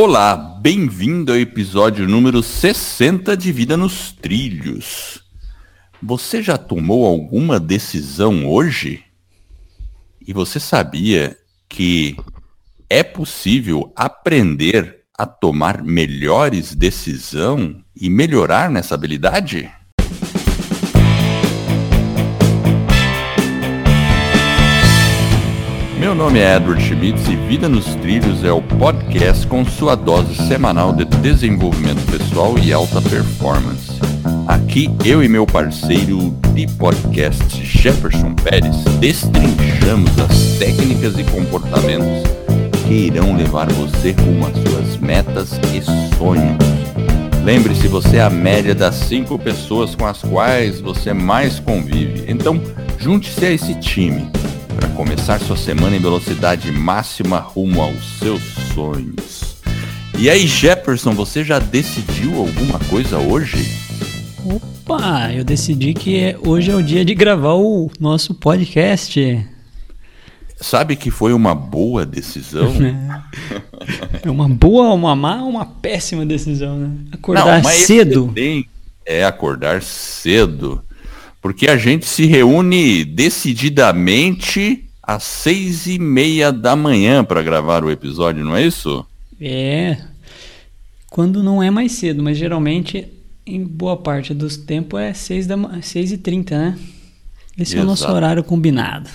Olá, bem-vindo ao episódio número 60 de Vida nos Trilhos. Você já tomou alguma decisão hoje? E você sabia que é possível aprender a tomar melhores decisões e melhorar nessa habilidade? Meu nome é Edward Schmitz e Vida nos Trilhos é o podcast com sua dose semanal de desenvolvimento pessoal e alta performance. Aqui eu e meu parceiro de podcast Jefferson Pérez destrinchamos as técnicas e comportamentos que irão levar você rumo às suas metas e sonhos. Lembre-se, você é a média das cinco pessoas com as quais você mais convive. Então, junte-se a esse time para começar sua semana em velocidade máxima rumo aos seus sonhos. E aí, Jefferson, você já decidiu alguma coisa hoje? Opa, eu decidi que hoje é o dia de gravar o nosso podcast. Sabe que foi uma boa decisão? é uma boa, uma má, uma péssima decisão, né? Acordar Não, cedo. É acordar cedo porque a gente se reúne decididamente às seis e meia da manhã para gravar o episódio, não é isso? É. Quando não é mais cedo, mas geralmente em boa parte dos tempos é seis, da, seis e trinta, né? Esse Exato. é o nosso horário combinado.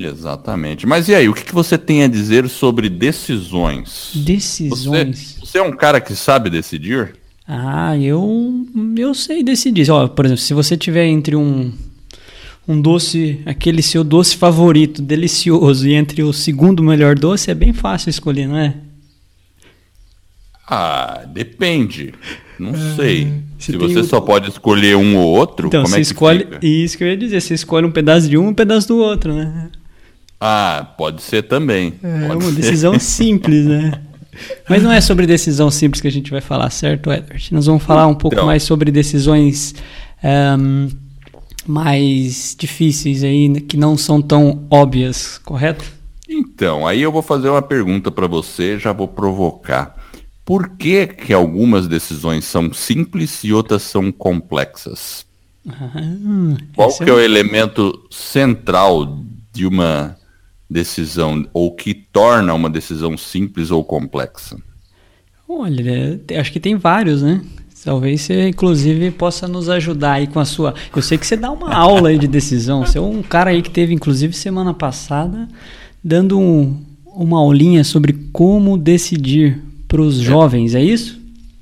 Exatamente. Mas e aí, o que, que você tem a dizer sobre decisões? Decisões? Você, você é um cara que sabe decidir? Ah, eu eu sei decidir. Ó, por exemplo, se você tiver entre um um doce, aquele seu doce favorito, delicioso, e entre o segundo melhor doce, é bem fácil escolher, não é? Ah, depende. Não ah, sei. Se você o... só pode escolher um ou outro, então, como você é que escolhe... Fica? Isso que eu ia dizer, você escolhe um pedaço de um e um pedaço do outro, né? Ah, pode ser também. É pode uma ser. decisão simples, né? Mas não é sobre decisão simples que a gente vai falar, certo, Edward? Nós vamos falar um pouco mais sobre decisões um, mais difíceis aí, que não são tão óbvias, correto? Então, aí eu vou fazer uma pergunta para você, já vou provocar. Por que, que algumas decisões são simples e outras são complexas? Ah, Qual que é, é o elemento central de uma decisão ou que torna uma decisão simples ou complexa? Olha, acho que tem vários, né? Talvez você, inclusive, possa nos ajudar aí com a sua. Eu sei que você dá uma aula aí de decisão. Você é um cara aí que teve, inclusive, semana passada, dando um, uma aulinha sobre como decidir para os é. jovens, é isso?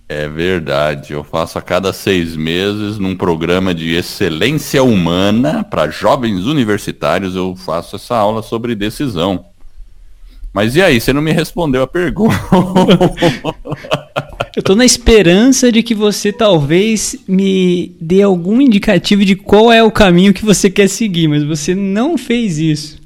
É verdade, eu faço a cada seis meses num programa de excelência humana para jovens universitários, eu faço essa aula sobre decisão. Mas e aí, você não me respondeu a pergunta. eu estou na esperança de que você talvez me dê algum indicativo de qual é o caminho que você quer seguir, mas você não fez isso.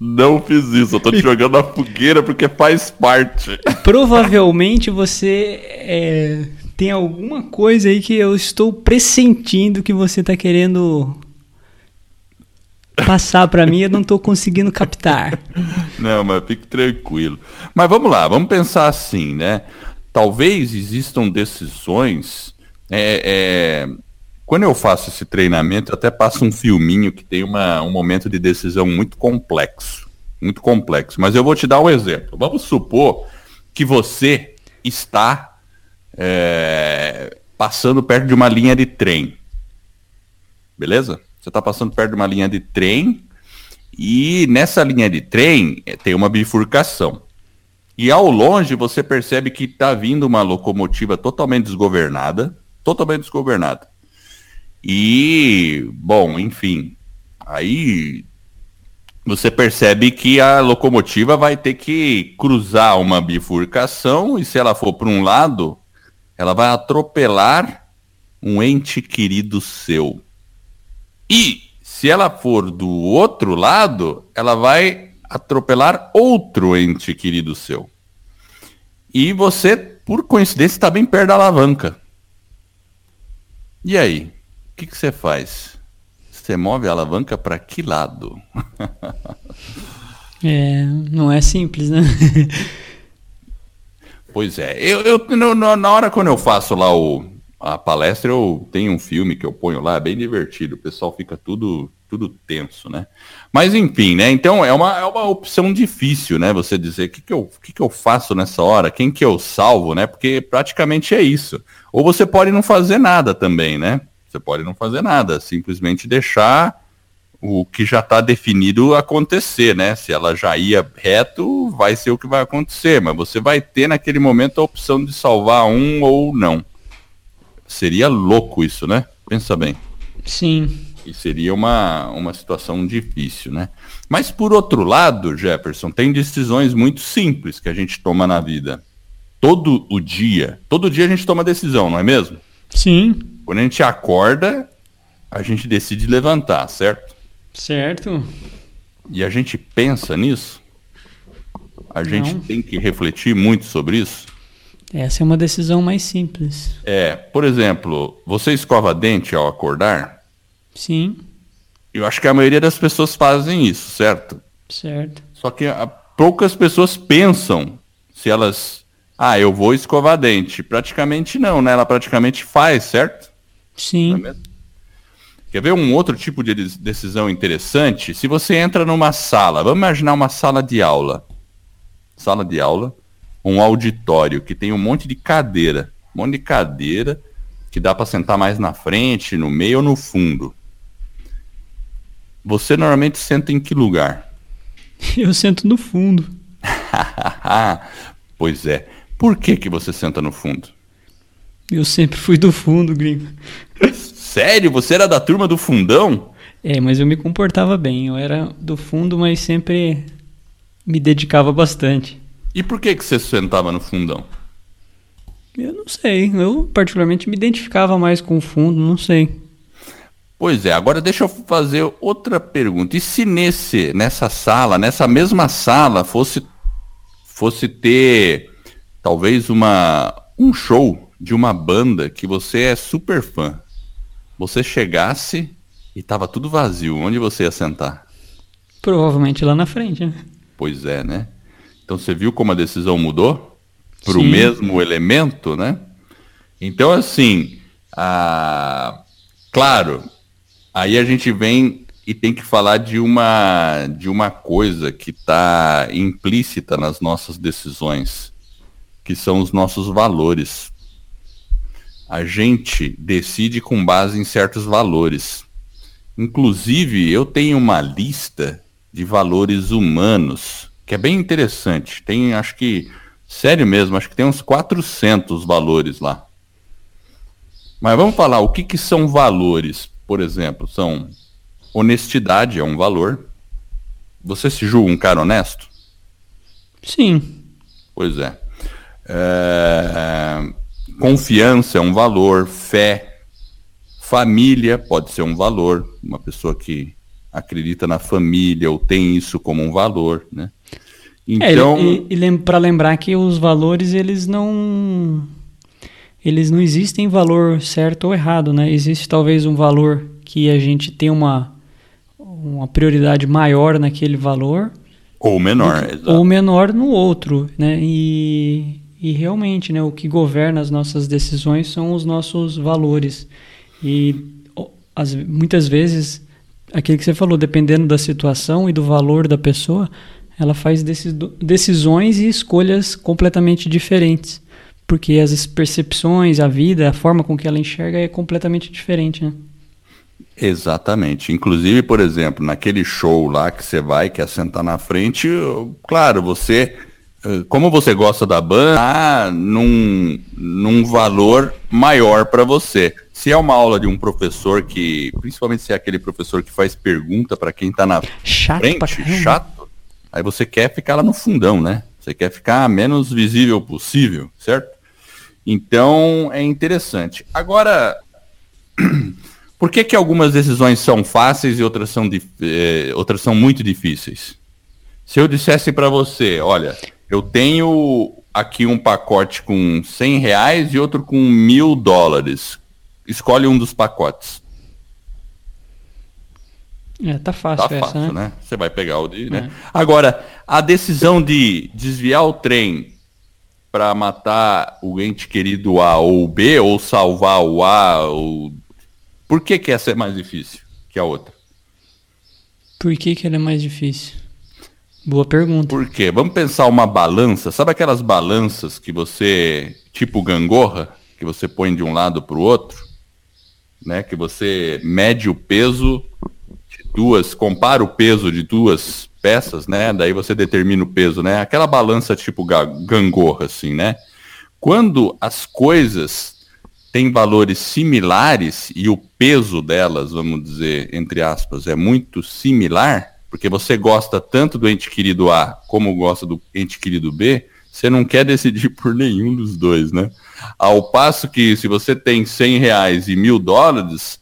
Não fiz isso, eu tô te jogando na fogueira porque faz parte. Provavelmente você é, tem alguma coisa aí que eu estou pressentindo que você tá querendo passar para mim e eu não tô conseguindo captar. Não, mas fique tranquilo. Mas vamos lá, vamos pensar assim, né? Talvez existam decisões. É, é quando eu faço esse treinamento, eu até passo um filminho que tem uma, um momento de decisão muito complexo. Muito complexo. Mas eu vou te dar um exemplo. Vamos supor que você está é, passando perto de uma linha de trem. Beleza? Você está passando perto de uma linha de trem e nessa linha de trem é, tem uma bifurcação. E ao longe você percebe que está vindo uma locomotiva totalmente desgovernada, totalmente desgovernada. E, bom, enfim, aí você percebe que a locomotiva vai ter que cruzar uma bifurcação e se ela for para um lado, ela vai atropelar um ente querido seu. E se ela for do outro lado, ela vai atropelar outro ente querido seu. E você, por coincidência, está bem perto da alavanca. E aí? Que, que você faz? Você move a alavanca para que lado? é, não é simples, né? Pois é. Eu, eu no, na hora quando eu faço lá o, a palestra, eu tenho um filme que eu ponho lá, bem divertido. O pessoal fica tudo, tudo tenso, né? Mas enfim, né? Então é uma, é uma opção difícil, né? Você dizer o que, que, eu, que, que eu faço nessa hora, quem que eu salvo, né? Porque praticamente é isso. Ou você pode não fazer nada também, né? Você pode não fazer nada, simplesmente deixar o que já está definido acontecer, né? Se ela já ia reto, vai ser o que vai acontecer, mas você vai ter naquele momento a opção de salvar um ou não. Seria louco isso, né? Pensa bem. Sim. E seria uma, uma situação difícil, né? Mas por outro lado, Jefferson, tem decisões muito simples que a gente toma na vida. Todo o dia, todo dia a gente toma decisão, não é mesmo? Sim. Quando a gente acorda, a gente decide levantar, certo? Certo. E a gente pensa nisso? A gente Não. tem que refletir muito sobre isso? Essa é uma decisão mais simples. É, por exemplo, você escova dente ao acordar? Sim. Eu acho que a maioria das pessoas fazem isso, certo? Certo. Só que a, poucas pessoas pensam se elas. Ah, eu vou escovar dente. Praticamente não, né? Ela praticamente faz, certo? Sim. É Quer ver um outro tipo de decisão interessante? Se você entra numa sala, vamos imaginar uma sala de aula. Sala de aula, um auditório que tem um monte de cadeira. Um monte de cadeira que dá para sentar mais na frente, no meio ou no fundo. Você normalmente senta em que lugar? Eu sento no fundo. pois é. Por que, que você senta no fundo? Eu sempre fui do fundo, gringo. Sério? Você era da turma do fundão? É, mas eu me comportava bem. Eu era do fundo, mas sempre me dedicava bastante. E por que, que você sentava no fundão? Eu não sei. Eu, particularmente, me identificava mais com o fundo, não sei. Pois é, agora deixa eu fazer outra pergunta. E se nesse, nessa sala, nessa mesma sala, fosse, fosse ter talvez uma, um show de uma banda que você é super fã? Você chegasse e tava tudo vazio, onde você ia sentar? Provavelmente lá na frente, né? Pois é, né? Então você viu como a decisão mudou para o mesmo elemento, né? Então assim, a... claro, aí a gente vem e tem que falar de uma de uma coisa que está implícita nas nossas decisões, que são os nossos valores a gente decide com base em certos valores. Inclusive, eu tenho uma lista de valores humanos que é bem interessante. Tem, acho que, sério mesmo, acho que tem uns 400 valores lá. Mas vamos falar o que, que são valores, por exemplo. São honestidade é um valor. Você se julga um cara honesto? Sim. Pois é. é Confiança é um valor, fé, família pode ser um valor, uma pessoa que acredita na família ou tem isso como um valor, né? É, então, é, e, e, para lembrar que os valores eles não eles não existem valor certo ou errado, né? Existe talvez um valor que a gente tem uma uma prioridade maior naquele valor ou menor, ou menor no outro, né? E e realmente, né, o que governa as nossas decisões são os nossos valores. E as, muitas vezes, aquilo que você falou, dependendo da situação e do valor da pessoa, ela faz decisões e escolhas completamente diferentes. Porque as percepções, a vida, a forma com que ela enxerga é completamente diferente, né? Exatamente. Inclusive, por exemplo, naquele show lá que você vai, quer sentar na frente, claro, você como você gosta da banda, tá num, num valor maior para você. Se é uma aula de um professor que, principalmente se é aquele professor que faz pergunta para quem está na chato frente, chato, aí você quer ficar lá no fundão, né? Você quer ficar menos visível possível, certo? Então é interessante. Agora, por que que algumas decisões são fáceis e outras são, eh, outras são muito difíceis? Se eu dissesse para você, olha, eu tenho aqui um pacote com 100 reais e outro com mil dólares. Escolhe um dos pacotes. É, tá fácil tá essa, fácil, né? né? Você vai pegar o de, né? É. Agora, a decisão de desviar o trem para matar o ente querido A ou B, ou salvar o A, ou... por que, que essa é mais difícil que a outra? Por que, que ela é mais difícil? Boa pergunta. Por quê? Vamos pensar uma balança. Sabe aquelas balanças que você, tipo gangorra, que você põe de um lado para o outro? Né? Que você mede o peso de duas, compara o peso de duas peças, né? Daí você determina o peso, né? Aquela balança tipo gangorra, assim, né? Quando as coisas têm valores similares e o peso delas, vamos dizer, entre aspas, é muito similar, porque você gosta tanto do ente querido A como gosta do ente querido B, você não quer decidir por nenhum dos dois, né? Ao passo que se você tem 100 reais e mil dólares,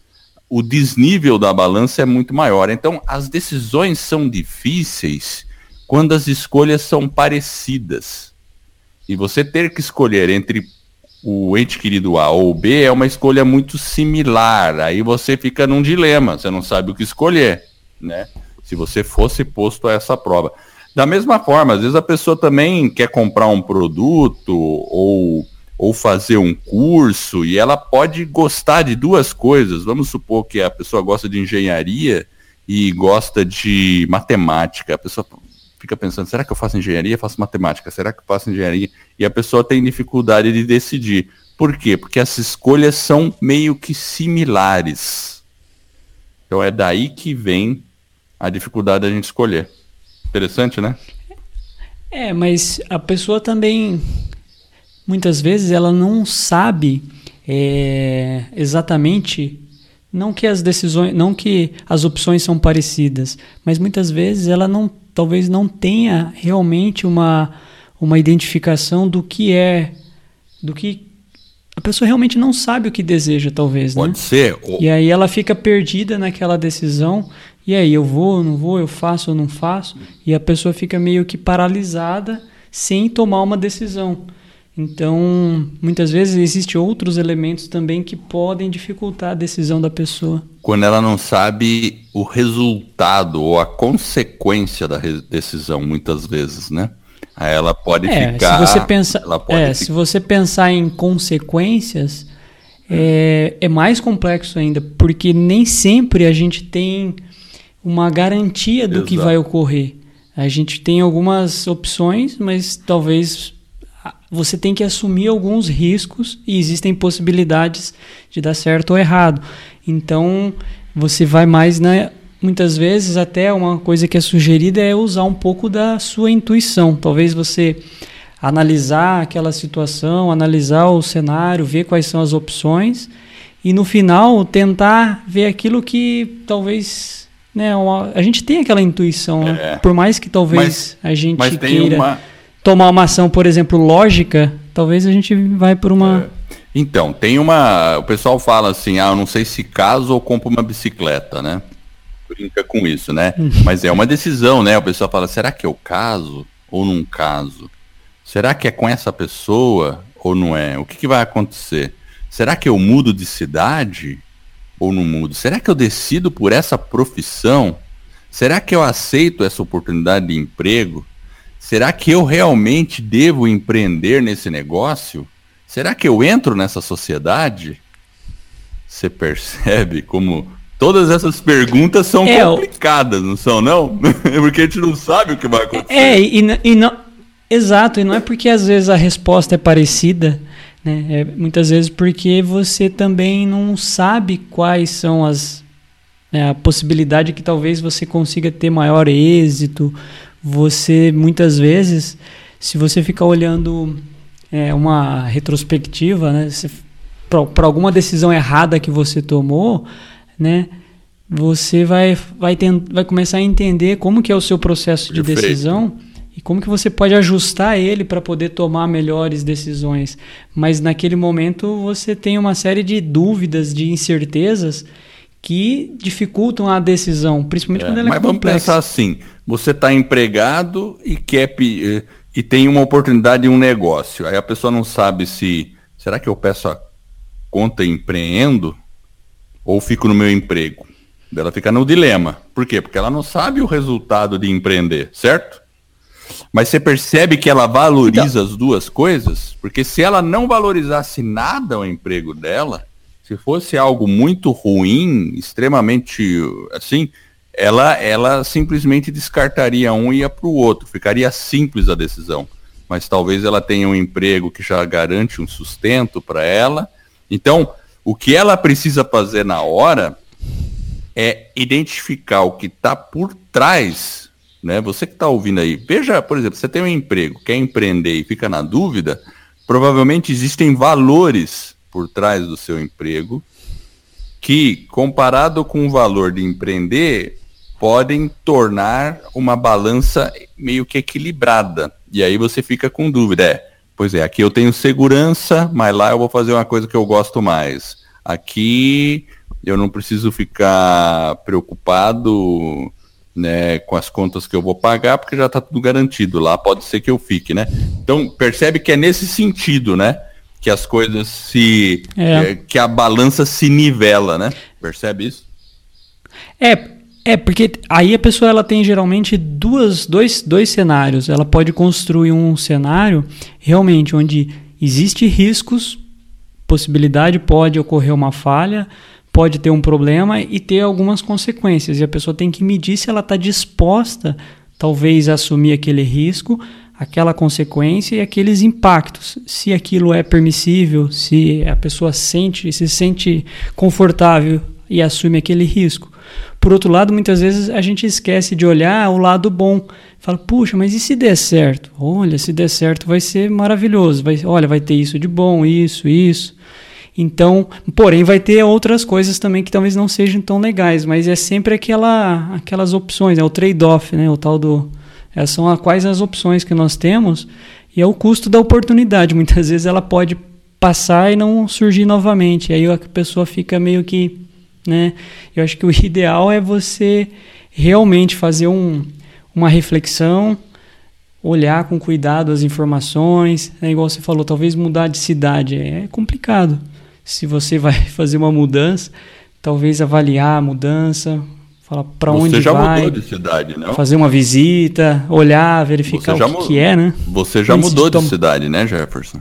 o desnível da balança é muito maior. Então, as decisões são difíceis quando as escolhas são parecidas. E você ter que escolher entre o ente querido A ou B é uma escolha muito similar. Aí você fica num dilema, você não sabe o que escolher, né? Se você fosse posto a essa prova. Da mesma forma, às vezes a pessoa também quer comprar um produto ou ou fazer um curso e ela pode gostar de duas coisas. Vamos supor que a pessoa gosta de engenharia e gosta de matemática. A pessoa fica pensando, será que eu faço engenharia? Faço matemática? Será que eu faço engenharia? E a pessoa tem dificuldade de decidir. Por quê? Porque as escolhas são meio que similares. Então é daí que vem a dificuldade da gente escolher. Interessante, né? É, mas a pessoa também muitas vezes ela não sabe é, exatamente não que as decisões, não que as opções são parecidas, mas muitas vezes ela não, talvez não tenha realmente uma uma identificação do que é, do que a pessoa realmente não sabe o que deseja, talvez, Pode né? ser. E aí ela fica perdida naquela decisão. E aí, eu vou, não vou, eu faço ou não faço? E a pessoa fica meio que paralisada sem tomar uma decisão. Então, muitas vezes existem outros elementos também que podem dificultar a decisão da pessoa. Quando ela não sabe o resultado ou a consequência da decisão, muitas vezes, né? Aí ela pode é, ficar. Se você, pensa, é, se você pensar em consequências, é, é mais complexo ainda, porque nem sempre a gente tem uma garantia do Exato. que vai ocorrer. A gente tem algumas opções, mas talvez você tem que assumir alguns riscos e existem possibilidades de dar certo ou errado. Então, você vai mais né, muitas vezes até uma coisa que é sugerida é usar um pouco da sua intuição. Talvez você analisar aquela situação, analisar o cenário, ver quais são as opções e no final tentar ver aquilo que talvez né, uma, a gente tem aquela intuição, né? é. por mais que talvez mas, a gente queira uma tomar uma ação, por exemplo, lógica, talvez a gente vai por uma. É. Então, tem uma. O pessoal fala assim, ah, eu não sei se caso ou compro uma bicicleta, né? Brinca com isso, né? Uhum. Mas é uma decisão, né? O pessoal fala, será que eu caso ou não caso? Será que é com essa pessoa ou não é? O que, que vai acontecer? Será que eu mudo de cidade ou não mudo? Será que eu decido por essa profissão? Será que eu aceito essa oportunidade de emprego? Será que eu realmente devo empreender nesse negócio? Será que eu entro nessa sociedade? Você percebe como todas essas perguntas são é, complicadas, não são, não? porque a gente não sabe o que vai acontecer. É, e, e não. Exato, e não é porque às vezes a resposta é parecida, né? É muitas vezes porque você também não sabe quais são as né, a possibilidade que talvez você consiga ter maior êxito você muitas vezes, se você ficar olhando é, uma retrospectiva, né, para alguma decisão errada que você tomou, né, você vai, vai, tent, vai começar a entender como que é o seu processo de decisão e como que você pode ajustar ele para poder tomar melhores decisões. Mas naquele momento você tem uma série de dúvidas, de incertezas que dificultam a decisão, principalmente é, quando ela é mas complexa. Mas vamos pensar assim, você está empregado e quer eh, e tem uma oportunidade de um negócio. Aí a pessoa não sabe se será que eu peço a conta e empreendo ou fico no meu emprego. Ela fica no dilema. Por quê? Porque ela não sabe o resultado de empreender, certo? Mas você percebe que ela valoriza então, as duas coisas? Porque se ela não valorizasse nada o emprego dela, se fosse algo muito ruim, extremamente assim, ela, ela simplesmente descartaria um e ia para o outro. Ficaria simples a decisão. Mas talvez ela tenha um emprego que já garante um sustento para ela. Então, o que ela precisa fazer na hora é identificar o que está por trás. Né? Você que está ouvindo aí, veja, por exemplo, você tem um emprego, quer empreender e fica na dúvida, provavelmente existem valores por trás do seu emprego, que, comparado com o valor de empreender, podem tornar uma balança meio que equilibrada. E aí você fica com dúvida. É, pois é, aqui eu tenho segurança, mas lá eu vou fazer uma coisa que eu gosto mais. Aqui eu não preciso ficar preocupado né, com as contas que eu vou pagar, porque já está tudo garantido. Lá pode ser que eu fique, né? Então, percebe que é nesse sentido, né? que as coisas se. É. É, que a balança se nivela, né? Percebe isso? É, é, porque aí a pessoa ela tem geralmente duas, dois, dois cenários. Ela pode construir um cenário realmente onde existe riscos, possibilidade pode ocorrer uma falha, pode ter um problema e ter algumas consequências. E a pessoa tem que medir se ela está disposta, talvez, a assumir aquele risco aquela consequência e aqueles impactos. Se aquilo é permissível, se a pessoa sente, se sente confortável e assume aquele risco. Por outro lado, muitas vezes a gente esquece de olhar o lado bom. Fala, puxa, mas e se der certo? Olha, se der certo vai ser maravilhoso. Vai, olha, vai ter isso de bom, isso, isso. Então, porém, vai ter outras coisas também que talvez não sejam tão legais, mas é sempre aquela, aquelas opções, é o trade-off, né? O tal do, essas são a, quais as opções que nós temos e é o custo da oportunidade. Muitas vezes ela pode passar e não surgir novamente. E aí a pessoa fica meio que, né? Eu acho que o ideal é você realmente fazer um, uma reflexão, olhar com cuidado as informações. É igual você falou, talvez mudar de cidade é complicado. Se você vai fazer uma mudança, talvez avaliar a mudança, Falar para onde vai. Você já mudou de cidade, né? Fazer uma visita, olhar, verificar o que, que, é, né? Você já Antes mudou de, de cidade, né, Jefferson?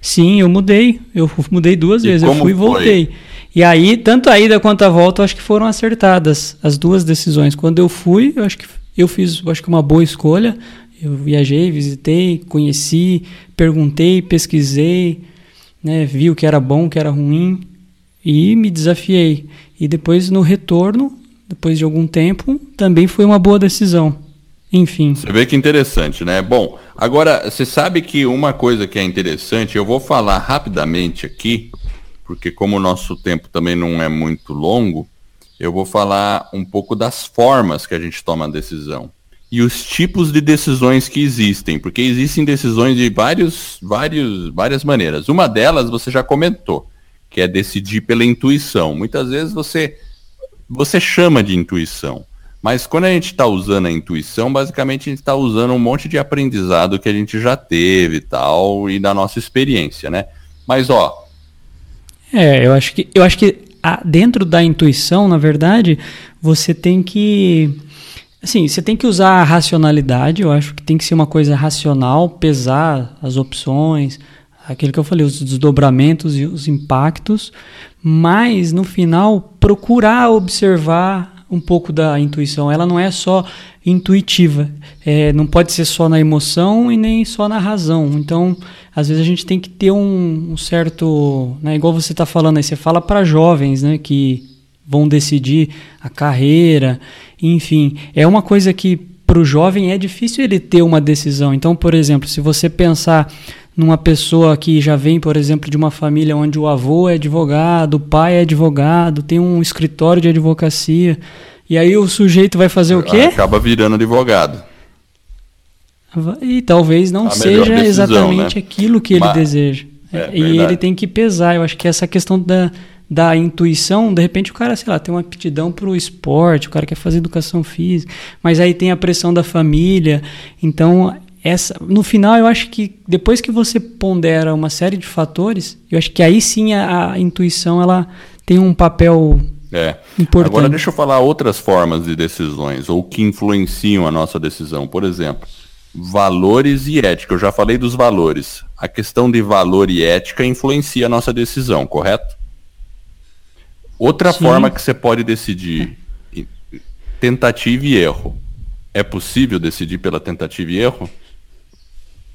Sim, eu mudei. Eu mudei duas e vezes. Eu fui e voltei. Foi? E aí, tanto a ida quanto a volta, eu acho que foram acertadas as duas decisões. Quando eu fui, eu acho que eu fiz, eu acho que uma boa escolha. Eu viajei, visitei, conheci, perguntei, pesquisei, né, vi o que era bom, o que era ruim e me desafiei. E depois no retorno, depois de algum tempo, também foi uma boa decisão. Enfim. Você vê que interessante, né? Bom, agora você sabe que uma coisa que é interessante, eu vou falar rapidamente aqui, porque como o nosso tempo também não é muito longo, eu vou falar um pouco das formas que a gente toma a decisão e os tipos de decisões que existem, porque existem decisões de vários, vários, várias maneiras. Uma delas você já comentou, que é decidir pela intuição. Muitas vezes você, você chama de intuição, mas quando a gente está usando a intuição, basicamente a gente está usando um monte de aprendizado que a gente já teve e tal, e da nossa experiência, né? Mas ó. É, eu acho que, eu acho que a, dentro da intuição, na verdade, você tem que. Assim, você tem que usar a racionalidade, eu acho que tem que ser uma coisa racional, pesar as opções, aquilo que eu falei, os desdobramentos e os impactos, mas no final procurar observar um pouco da intuição. Ela não é só intuitiva, é, não pode ser só na emoção e nem só na razão. Então, às vezes a gente tem que ter um, um certo, né, igual você está falando aí, você fala para jovens, né, que vão decidir a carreira, enfim, é uma coisa que para o jovem é difícil ele ter uma decisão. Então, por exemplo, se você pensar numa pessoa que já vem, por exemplo, de uma família onde o avô é advogado, o pai é advogado, tem um escritório de advocacia, e aí o sujeito vai fazer o quê? Acaba virando advogado. E talvez não seja decisão, exatamente né? aquilo que ele Mas, deseja. É, e ele tem que pesar. Eu acho que essa questão da, da intuição, de repente o cara, sei lá, tem uma aptidão para o esporte, o cara quer fazer educação física, mas aí tem a pressão da família. Então essa, no final eu acho que depois que você pondera uma série de fatores, eu acho que aí sim a, a intuição ela tem um papel É. Importante. Agora deixa eu falar outras formas de decisões, ou que influenciam a nossa decisão. Por exemplo, valores e ética. Eu já falei dos valores. A questão de valor e ética influencia a nossa decisão, correto? Outra Sim. forma que você pode decidir, tentativa e erro. É possível decidir pela tentativa e erro?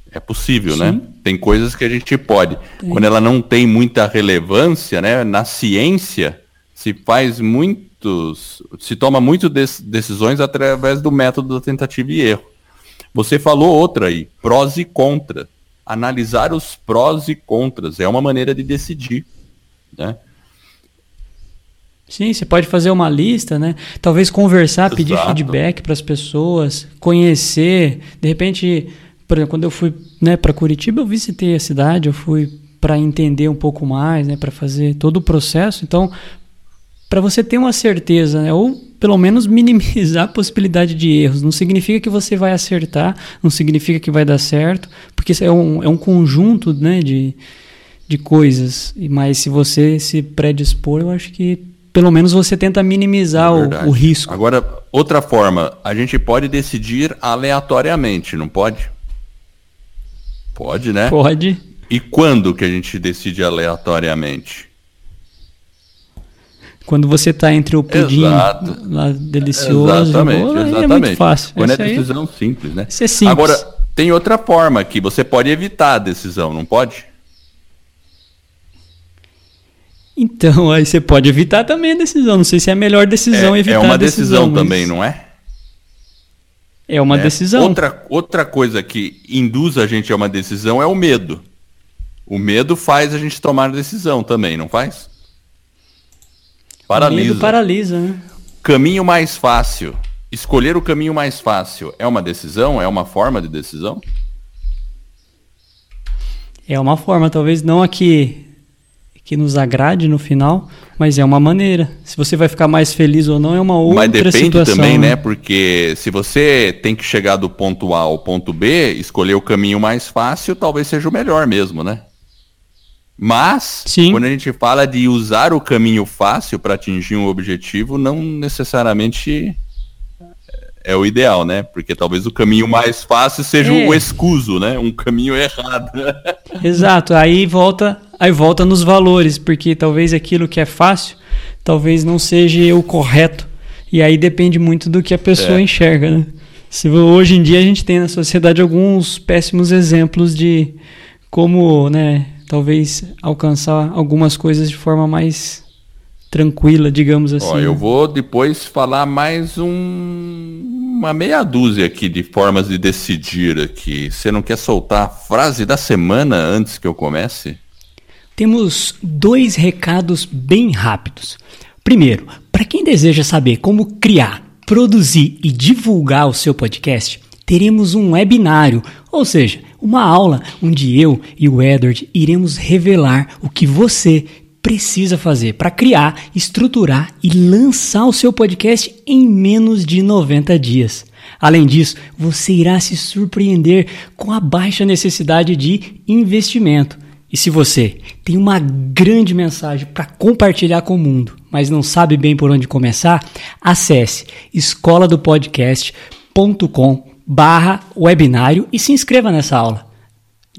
É possível, Sim. né? Tem coisas que a gente pode. Quando ela não tem muita relevância, né? Na ciência se faz muitos, se toma muito des- decisões através do método da tentativa e erro. Você falou outra aí, prós e contra. Analisar os prós e contras é uma maneira de decidir, né? Sim, você pode fazer uma lista, né? Talvez conversar, pedir Exato. feedback para as pessoas, conhecer. De repente, por exemplo, quando eu fui né, para Curitiba, eu visitei a cidade, eu fui para entender um pouco mais, né, para fazer todo o processo. Então, para você ter uma certeza, né, ou pelo menos minimizar a possibilidade de erros. Não significa que você vai acertar, não significa que vai dar certo, porque é um, é um conjunto né, de, de coisas. Mas se você se predispor, eu acho que pelo menos você tenta minimizar o, Verdade. o risco. Agora, outra forma, a gente pode decidir aleatoriamente, não pode? Pode, né? Pode. E quando que a gente decide aleatoriamente? Quando você tá entre o pudim Exato. lá delicioso, exatamente, e o aí exatamente. é muito fácil. Quando Esse é aí- decisão simples, né? Isso é simples. Agora, tem outra forma que você pode evitar a decisão, não pode? Então, aí você pode evitar também a decisão. Não sei se é a melhor decisão é, evitar é uma a decisão, decisão mas também, não é? É uma É. decisão. Outra, outra coisa que induz a gente a uma decisão é o medo. O medo faz a gente tomar decisão também, não faz? O Paralisa. medo paralisa, né? Caminho mais fácil. Escolher o caminho mais fácil é uma decisão? É uma forma de decisão? É uma forma, talvez não a que, que nos agrade no final, mas é uma maneira. Se você vai ficar mais feliz ou não, é uma outra Mas depende situação. também, né? Porque se você tem que chegar do ponto A ao ponto B, escolher o caminho mais fácil talvez seja o melhor mesmo, né? Mas, Sim. quando a gente fala de usar o caminho fácil para atingir um objetivo, não necessariamente é o ideal, né? Porque talvez o caminho mais fácil seja É. o escuso, né? Um caminho errado. Exato, aí volta, aí volta nos valores, porque talvez aquilo que é fácil, talvez não seja o correto. E aí depende muito do que a pessoa É. enxerga, né? Se hoje em dia a gente tem na sociedade alguns péssimos exemplos de como, né, talvez alcançar algumas coisas de forma mais tranquila, digamos assim. Ó, eu vou depois falar mais um- uma meia dúzia aqui de formas de decidir aqui. Você não quer soltar a frase da semana antes que eu comece? Temos dois recados bem rápidos. Primeiro, para quem deseja saber como criar, produzir e divulgar o seu podcast, teremos um webinário, ou seja, uma aula onde eu e o Edward iremos revelar o que você precisa fazer para criar, estruturar e lançar o seu podcast em menos de 90 dias. Além disso, você irá se surpreender com a baixa necessidade de investimento. E se você tem uma grande mensagem para compartilhar com o mundo, mas não sabe bem por onde começar, acesse escoladopodcast.com barra webinário e se inscreva nessa aula.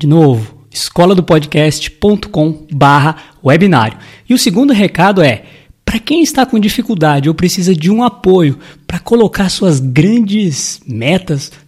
De novo, escoladopodcast.com barra webinário. E o segundo recado é, para quem está com dificuldade ou precisa de um apoio para colocar suas grandes metas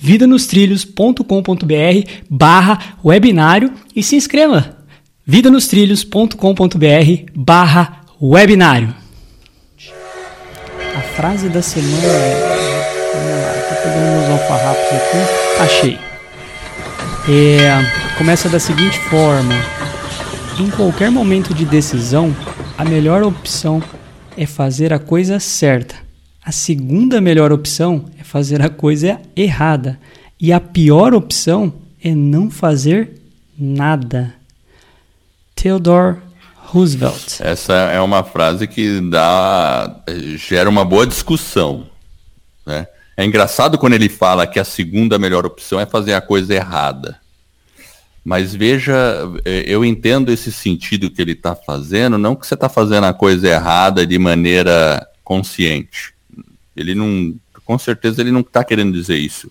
vidanostrilhos.com.br barra webinário e se inscreva. vidanostrilhos.com.br barra webinário. A frase da semana é... Vamos lá, tô pegando meus alfarrapos aqui. Achei. É, começa da seguinte forma. Em qualquer momento de decisão, a melhor opção é fazer a coisa certa. A segunda melhor opção fazer a coisa errada. E a pior opção é não fazer nada. Theodore Roosevelt. Essa é uma frase que dá gera uma boa discussão, né? É engraçado quando ele fala que a segunda melhor opção é fazer a coisa errada. Mas veja, é, eu entendo esse sentido que ele está fazendo, não que você está fazendo a coisa errada de maneira consciente. Ele não, com certeza ele não está querendo dizer isso,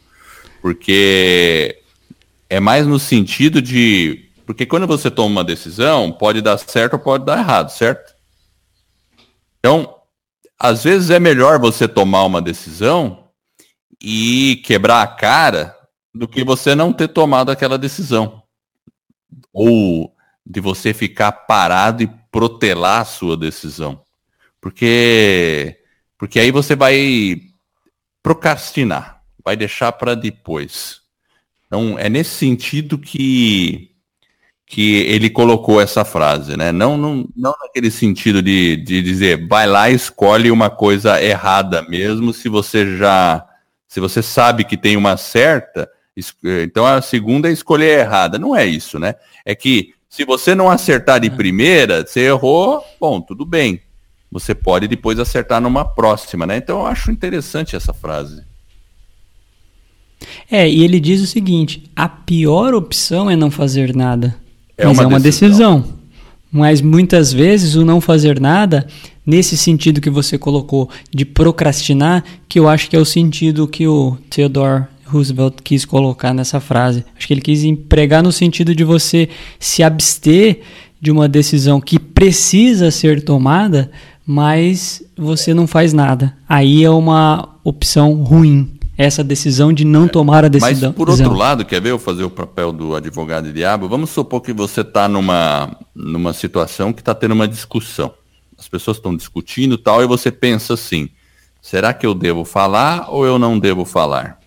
porque é mais no sentido de, porque quando você toma uma decisão, pode dar certo ou pode dar errado, certo? Então, às vezes é melhor você tomar uma decisão e quebrar a cara do que você não ter tomado aquela decisão ou de você ficar parado e protelar a sua decisão. Porque porque aí você vai procrastinar, vai deixar para depois. Então é nesse sentido que que ele colocou essa frase, né? Não, não, não naquele sentido de, de dizer vai lá e escolhe uma coisa errada mesmo, se você já se você sabe que tem uma certa, então a segunda é escolher errada. Não é isso, né? É que se você não acertar de é. primeira, você errou, bom, tudo bem. Você pode depois acertar numa próxima, né? Então eu acho interessante essa frase. É, e ele diz o seguinte: a pior opção é não fazer nada. É mas uma é uma decisão. decisão. Mas muitas vezes o não fazer nada, nesse sentido que você colocou de procrastinar, que eu acho que é o sentido que o Theodore Roosevelt quis colocar nessa frase. Acho que ele quis empregar no sentido de você se abster de uma decisão que precisa ser tomada, mas você não faz nada. Aí é uma opção ruim. Essa decisão de não tomar a decisão. Mas por outro lado, quer ver eu fazer o papel do advogado diabo? Vamos supor que você está numa, numa situação que está tendo uma discussão. As pessoas estão discutindo tal, e você pensa assim: será que eu devo falar ou eu não devo falar?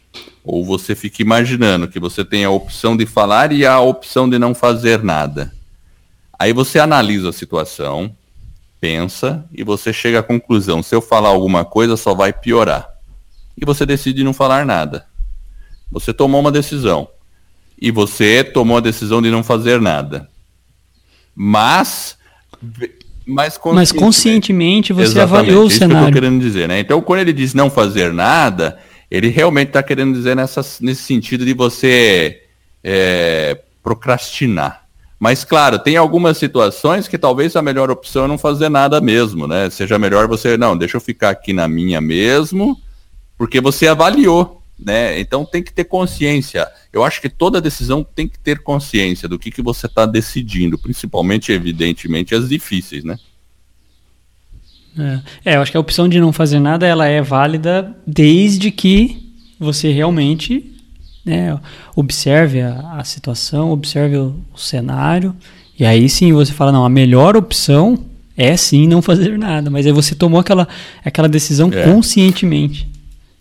Ou você fica imaginando que você tem a opção de falar e a opção de não fazer nada. Aí você analisa a situação, pensa e você chega à conclusão: se eu falar alguma coisa, só vai piorar. E você decide não falar nada. Você tomou uma decisão. E você tomou a decisão de não fazer nada. Mas. Mas conscientemente, mas conscientemente você Exatamente, avaliou o cenário. Isso que eu tô querendo dizer, né? Então, quando ele diz não fazer nada, ele realmente está querendo dizer nessa, nesse sentido de você é, procrastinar. Mas, claro, tem algumas situações que talvez a melhor opção é não fazer nada mesmo, né? Seja melhor você, não, deixa eu ficar aqui na minha mesmo, porque você avaliou, né? Então tem que ter consciência. Eu acho que toda decisão tem que ter consciência do que, que você está decidindo, principalmente, evidentemente, as difíceis, né? É. é, eu acho que a opção de não fazer nada ela é válida desde que você realmente né, observe a, a situação, observe o, o, cenário e aí sim você fala não, a melhor opção é sim não fazer nada, mas aí você tomou aquela, aquela decisão é. conscientemente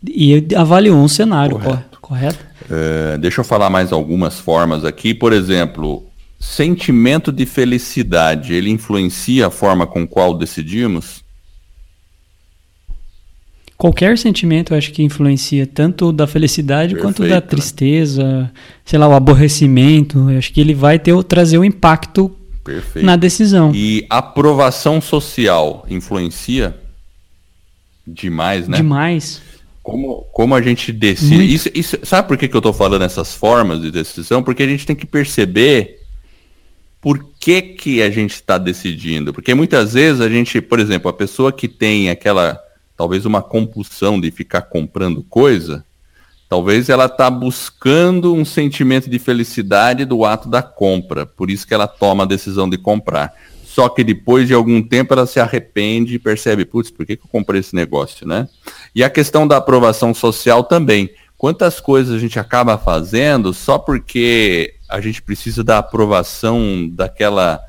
e avaliou um cenário, correto? correto? É, deixa eu falar mais algumas formas aqui, por exemplo, sentimento de felicidade, ele influencia a forma com qual decidimos? Qualquer sentimento eu acho que influencia tanto da felicidade Perfeito, quanto da né? tristeza, né? sei lá, o aborrecimento. Eu acho que ele vai ter trazer um impacto Perfeito. na decisão. E aprovação social influencia demais, né? Demais. Como, como a gente decide. Isso, isso, sabe por que, que eu estou falando essas formas de decisão? Porque a gente tem que perceber por que, que a gente está decidindo. Porque muitas vezes a gente, por exemplo, a pessoa que tem aquela talvez uma compulsão de ficar comprando coisa, talvez ela está buscando um sentimento de felicidade do ato da compra, por isso que ela toma a decisão de comprar. Só que depois de algum tempo ela se arrepende e percebe, putz, por que, que eu comprei esse negócio, né? E a questão da aprovação social também. Quantas coisas a gente acaba fazendo só porque a gente precisa da aprovação daquela,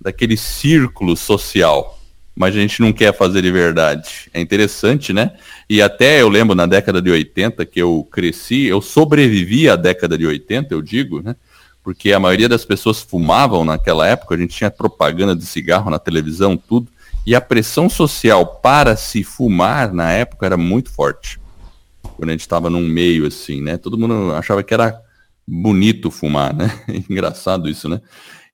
daquele círculo social? Mas a gente não quer fazer de verdade. É interessante, né? E até eu lembro na década de 80 que eu cresci, eu sobrevivi à década de 80, eu digo, né? Porque a maioria das pessoas fumavam naquela época, a gente tinha propaganda de cigarro na televisão, tudo, e a pressão social para se fumar na época era muito forte. quando a gente estava num meio assim, né? Todo mundo achava que era bonito fumar, né? Engraçado isso, né?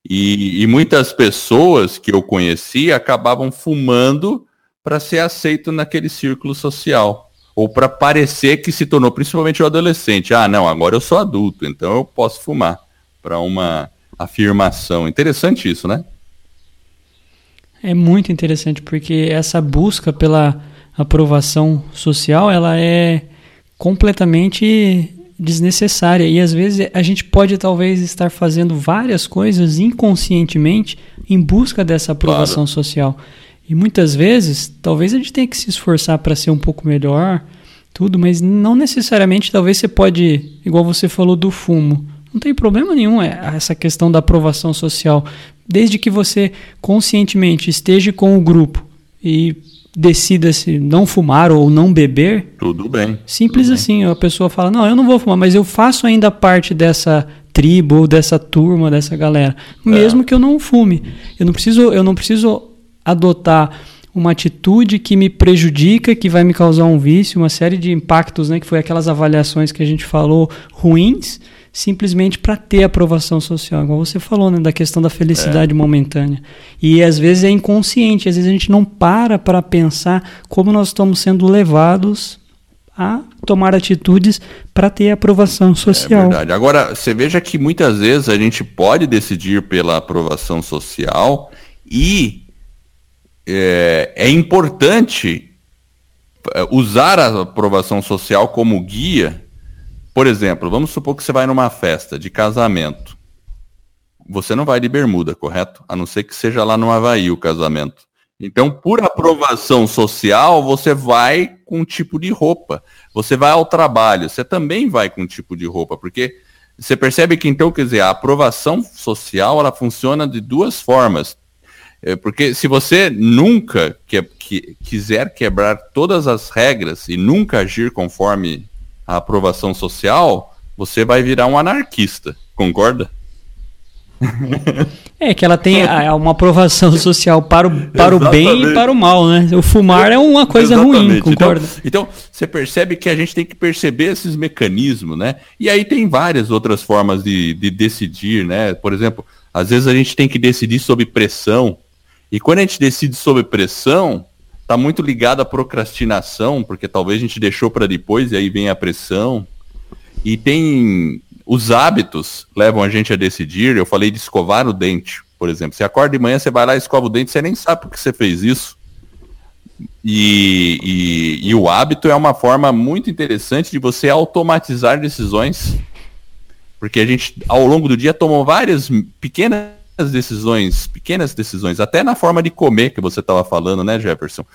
E, e muitas pessoas que eu conheci acabavam fumando para ser aceito naquele círculo social ou para parecer que se tornou principalmente o adolescente. Ah, não, agora eu sou adulto, então eu posso fumar para uma afirmação. Interessante isso, né? É muito interessante porque essa busca pela aprovação social, ela é completamente desnecessária e às vezes a gente pode talvez estar fazendo várias coisas inconscientemente em busca dessa aprovação claro. social. E muitas vezes, talvez a gente tenha que se esforçar para ser um pouco melhor, tudo, mas não necessariamente, talvez você pode, igual você falou do fumo, não tem problema nenhum é essa questão da aprovação social, desde que você conscientemente esteja com o grupo e decida se não fumar ou não beber. Tudo bem. Simples tudo assim, bem. a pessoa fala: "Não, eu não vou fumar, mas eu faço ainda parte dessa tribo, ou dessa turma, dessa galera, mesmo é. que eu não fume. Eu não preciso, eu não preciso adotar uma atitude que me prejudica, que vai me causar um vício, uma série de impactos, né, que foi aquelas avaliações que a gente falou ruins simplesmente para ter aprovação social, igual você falou, né, da questão da felicidade é. momentânea. E às vezes é inconsciente, às vezes a gente não para para pensar como nós estamos sendo levados a tomar atitudes para ter aprovação social. É verdade. Agora, você veja que muitas vezes a gente pode decidir pela aprovação social e é, é importante é, usar a aprovação social como guia por exemplo, vamos supor que você vai numa festa de casamento. Você não vai de bermuda, correto? A não ser que seja lá no Havaí o casamento. Então, por aprovação social, você vai com um tipo de roupa. Você vai ao trabalho, você também vai com um tipo de roupa, porque você percebe que então, quer dizer, a aprovação social, ela funciona de duas formas. É, porque se você nunca que, que, quiser quebrar todas as regras e nunca agir conforme a aprovação social, você vai virar um anarquista, concorda? É que ela tem uma aprovação social para o, para o bem e para o mal, né? O fumar é uma coisa Exatamente. ruim, então, concorda? Então, então, você percebe que a gente tem que perceber esses mecanismos, né? E aí tem várias outras formas de, de decidir, né? Por exemplo, às vezes a gente tem que decidir sob pressão. E quando a gente decide sob pressão, está muito ligado à procrastinação, porque talvez a gente deixou para depois e aí vem a pressão. E tem os hábitos levam a gente a decidir. Eu falei de escovar o dente, por exemplo. Você acorda de manhã, você vai lá e escova o dente, você nem sabe por que você fez isso. E, e, e o hábito é uma forma muito interessante de você automatizar decisões. Porque a gente, ao longo do dia, tomou várias pequenas decisões, pequenas decisões, até na forma de comer que você estava falando, né, Jefferson?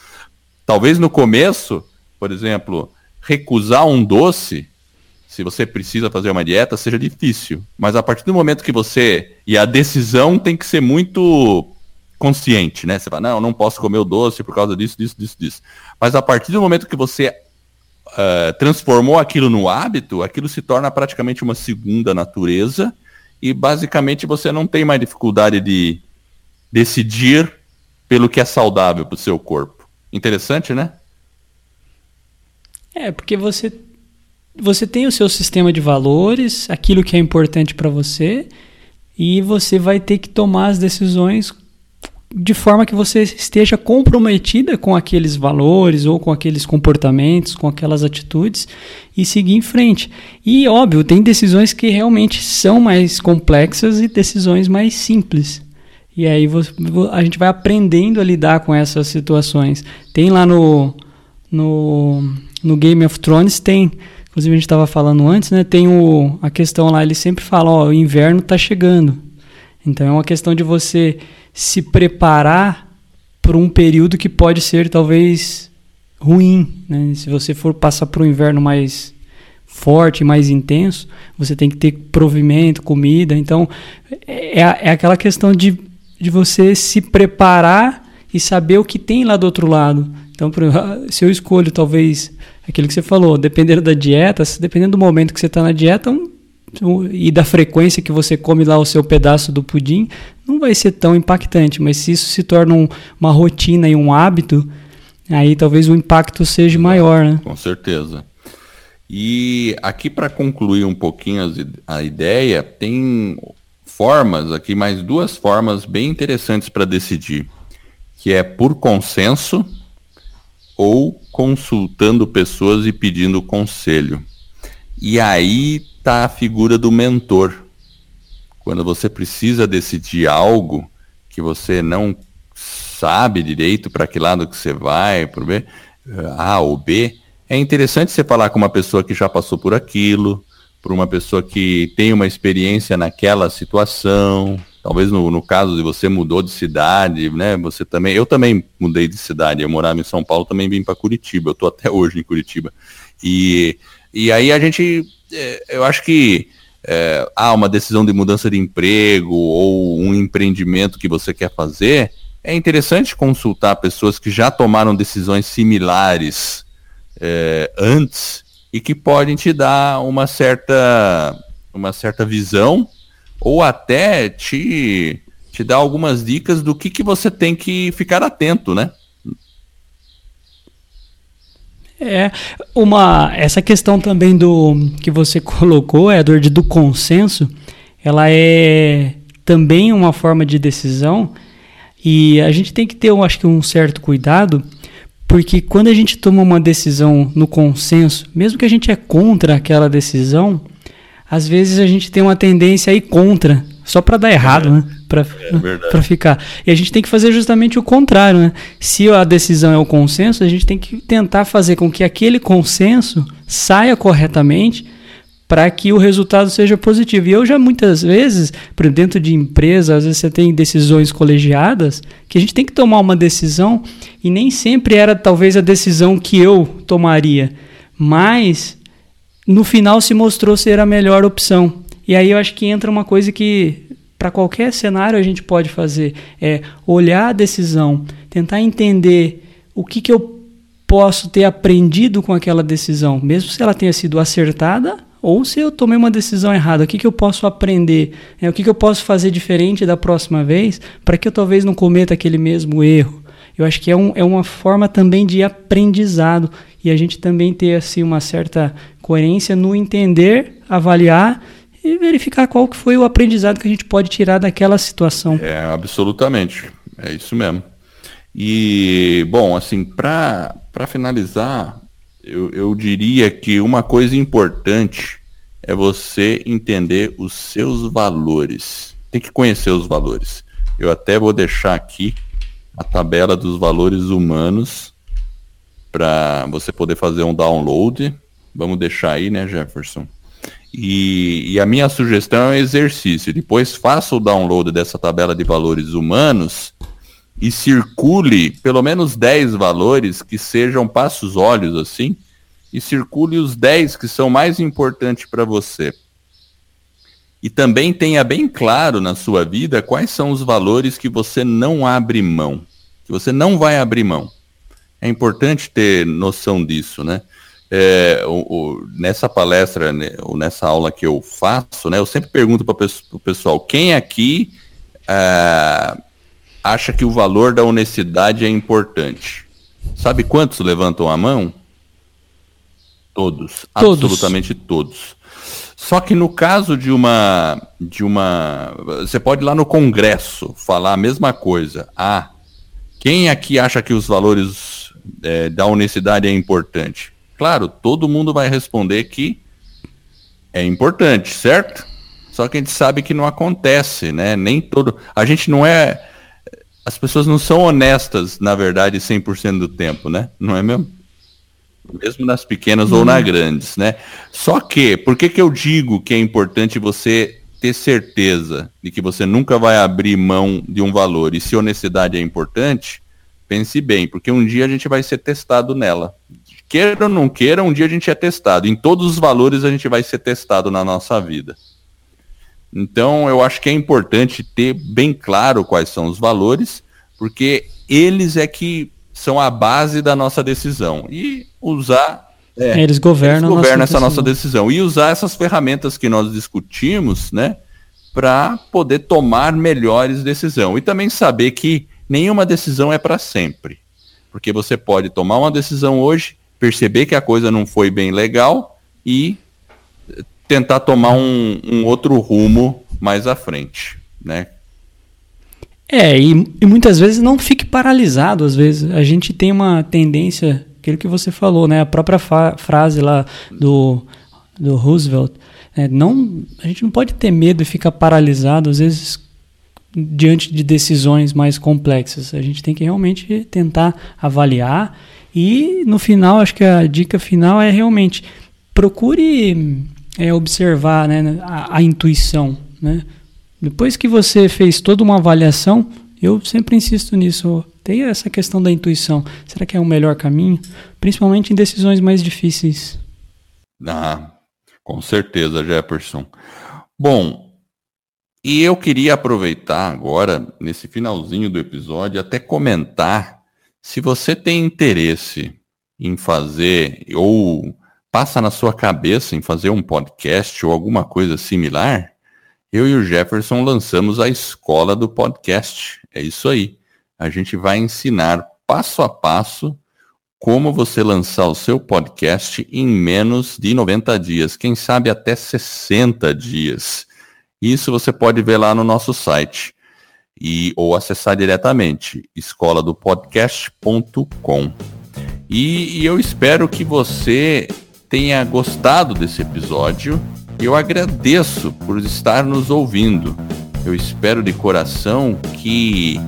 Talvez no começo, por exemplo, recusar um doce, se você precisa fazer uma dieta, seja difícil. Mas a partir do momento que você. E a decisão tem que ser muito consciente, né? Você fala, não, não posso comer o doce por causa disso, disso, disso, disso. Mas a partir do momento que você uh, transformou aquilo no hábito, aquilo se torna praticamente uma segunda natureza e basicamente você não tem mais dificuldade de decidir pelo que é saudável para o seu corpo. Interessante, né? É, porque você você tem o seu sistema de valores, aquilo que é importante para você, e você vai ter que tomar as decisões de forma que você esteja comprometida com aqueles valores ou com aqueles comportamentos, com aquelas atitudes e seguir em frente. E óbvio, tem decisões que realmente são mais complexas e decisões mais simples. E aí a gente vai aprendendo a lidar com essas situações. Tem lá no, no, no Game of Thrones, tem, inclusive a gente estava falando antes, né? Tem o, a questão lá, ele sempre fala, ó, o inverno está chegando. Então é uma questão de você se preparar para um período que pode ser talvez ruim. Né? Se você for passar por um inverno mais forte, mais intenso, você tem que ter provimento, comida. Então, é, é aquela questão de, de você se preparar e saber o que tem lá do outro lado. Então, se eu escolho talvez aquilo que você falou, dependendo da dieta, dependendo do momento que você está na dieta, um e da frequência que você come lá o seu pedaço do pudim, não vai ser tão impactante. Mas se isso se torna um, uma rotina e um hábito, aí talvez o impacto seja maior, né? Com certeza. E aqui para concluir um pouquinho a ideia, tem formas aqui, mais duas formas bem interessantes para decidir, que é por consenso ou consultando pessoas e pedindo conselho. E aí tá a figura do mentor. Quando você precisa decidir algo que você não sabe direito para que lado que você vai, por B, A ou B, é interessante você falar com uma pessoa que já passou por aquilo, por uma pessoa que tem uma experiência naquela situação. Talvez no, no caso de você mudou de cidade, né? Você também, eu também mudei de cidade. Eu morava em São Paulo, também vim para Curitiba. Eu estou até hoje em Curitiba. E, e aí a gente, eu acho que é, há uma decisão de mudança de emprego ou um empreendimento que você quer fazer, é interessante consultar pessoas que já tomaram decisões similares é, antes e que podem te dar uma certa, uma certa visão ou até te, te dar algumas dicas do que, que você tem que ficar atento, né? É, uma, essa questão também do que você colocou, Edward, do consenso, ela é também uma forma de decisão e a gente tem que ter, eu acho que, um certo cuidado, porque quando a gente toma uma decisão no consenso, mesmo que a gente é contra aquela decisão, às vezes a gente tem uma tendência a ir contra, só para dar errado, é, né? Para é ficar. E a gente tem que fazer justamente o contrário, né? Se a decisão é o consenso, a gente tem que tentar fazer com que aquele consenso saia corretamente para que o resultado seja positivo. E eu já muitas vezes, por dentro de empresa, às vezes você tem decisões colegiadas, que a gente tem que tomar uma decisão e nem sempre era talvez a decisão que eu tomaria, mas no final se mostrou ser a melhor opção. E aí eu acho que entra uma coisa que para qualquer cenário a gente pode fazer é olhar a decisão, tentar entender o que, que eu posso ter aprendido com aquela decisão, mesmo se ela tenha sido acertada ou se eu tomei uma decisão errada, o que, que eu posso aprender? É, o que, que eu posso fazer diferente da próxima vez para que eu talvez não cometa aquele mesmo erro? Eu acho que é, um, é uma forma também de aprendizado e a gente também ter assim, uma certa coerência no entender, avaliar e verificar qual que foi o aprendizado que a gente pode tirar daquela situação. É, absolutamente. É isso mesmo. E, bom, assim, para finalizar, eu, eu diria que uma coisa importante é você entender os seus valores. Tem que conhecer os valores. Eu até vou deixar aqui a tabela dos valores humanos para você poder fazer um download. Vamos deixar aí, né, Jefferson? E, e, a minha sugestão é exercício. Depois faça o download dessa tabela de valores humanos e circule pelo menos 10 valores que sejam passos olhos assim, e circule os 10 que são mais importantes para você. E também tenha bem claro na sua vida quais são os valores que você não abre mão, que você não vai abrir mão. É importante ter noção disso, né? É, o, o, nessa palestra, né, ou nessa aula que eu faço, né, eu sempre pergunto para o pessoal, quem aqui é, acha que o valor da honestidade é importante. Sabe quantos levantam a mão? Todos, todos. absolutamente todos. Só que no caso de uma de uma você pode ir lá no congresso falar a mesma coisa. Ah, quem aqui acha que os valores é, da honestidade é importante? Claro, todo mundo vai responder que é importante, certo? Só que a gente sabe que não acontece, né? Nem todo. A gente não é as pessoas não são honestas, na verdade, 100% do tempo, né? Não é mesmo? Mesmo nas pequenas ou nas grandes, né? Só que, por que, que eu digo que é importante você ter certeza de que você nunca vai abrir mão de um valor? E se honestidade é importante, pense bem, porque um dia a gente vai ser testado nela. Queira ou não queira, um dia a gente é testado. Em todos os valores a gente vai ser testado na nossa vida. Então, eu acho que é importante ter bem claro quais são os valores, porque eles é que são a base da nossa decisão. E usar. É, eles governam, eles governam nossa essa decisão. nossa decisão. E usar essas ferramentas que nós discutimos, né? Para poder tomar melhores decisões. E também saber que nenhuma decisão é para sempre. Porque você pode tomar uma decisão hoje, perceber que a coisa não foi bem legal e tentar tomar um, um outro rumo mais à frente, né? É, e, e, muitas vezes não fique paralisado, às vezes. A gente tem uma tendência, aquilo que você falou, né? A própria frase lá do, do Roosevelt. É, não, a gente não pode ter medo e ficar paralisado, às vezes, diante de decisões mais complexas. A gente tem que realmente tentar avaliar e, no final, acho que a dica final é realmente procure é, observar né, a, a intuição, né? Depois que você fez toda uma avaliação, eu sempre insisto nisso. Tem essa questão da intuição. Será que é o melhor caminho? Principalmente em decisões mais difíceis. Ah, com certeza, Jefferson. Bom, e eu queria aproveitar agora, nesse finalzinho do episódio, até comentar se você tem interesse em fazer ou passa na sua cabeça em fazer um podcast ou alguma coisa similar, eu e o Jefferson lançamos a escola do podcast. É isso aí. A gente vai ensinar passo a passo como você lançar o seu podcast em menos de 90 dias, quem sabe até 60 dias. Isso você pode ver lá no nosso site e ou acessar diretamente escoladopodcast.com. E, e eu espero que você tenha gostado desse episódio eu agradeço por estar nos ouvindo. Eu espero de coração que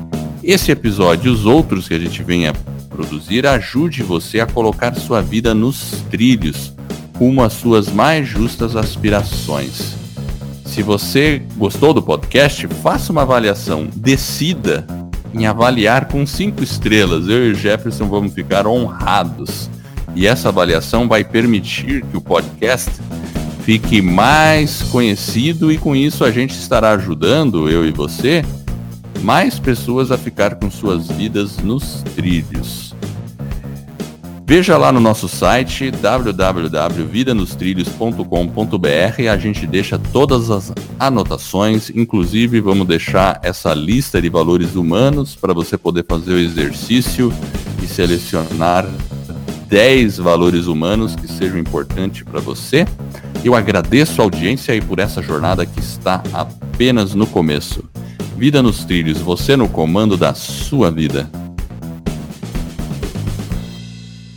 esse episódio e os outros que a gente venha produzir ajude você a colocar sua vida nos trilhos rumo às suas mais justas aspirações. Se você gostou do podcast, faça uma avaliação, decida em avaliar com cinco estrelas. Eu e o Jefferson vamos ficar honrados. E essa avaliação vai permitir que o podcast fique mais conhecido e com isso a gente estará ajudando, eu e você, mais pessoas a ficar com suas vidas nos trilhos. Veja lá no nosso site www.vidanostrilhos.com.br, a gente deixa todas as anotações, inclusive vamos deixar essa lista de valores humanos para você poder fazer o exercício e selecionar 10 valores humanos que sejam importantes para você. Eu agradeço a audiência e por essa jornada que está apenas no começo. Vida nos trilhos, você no comando da sua vida.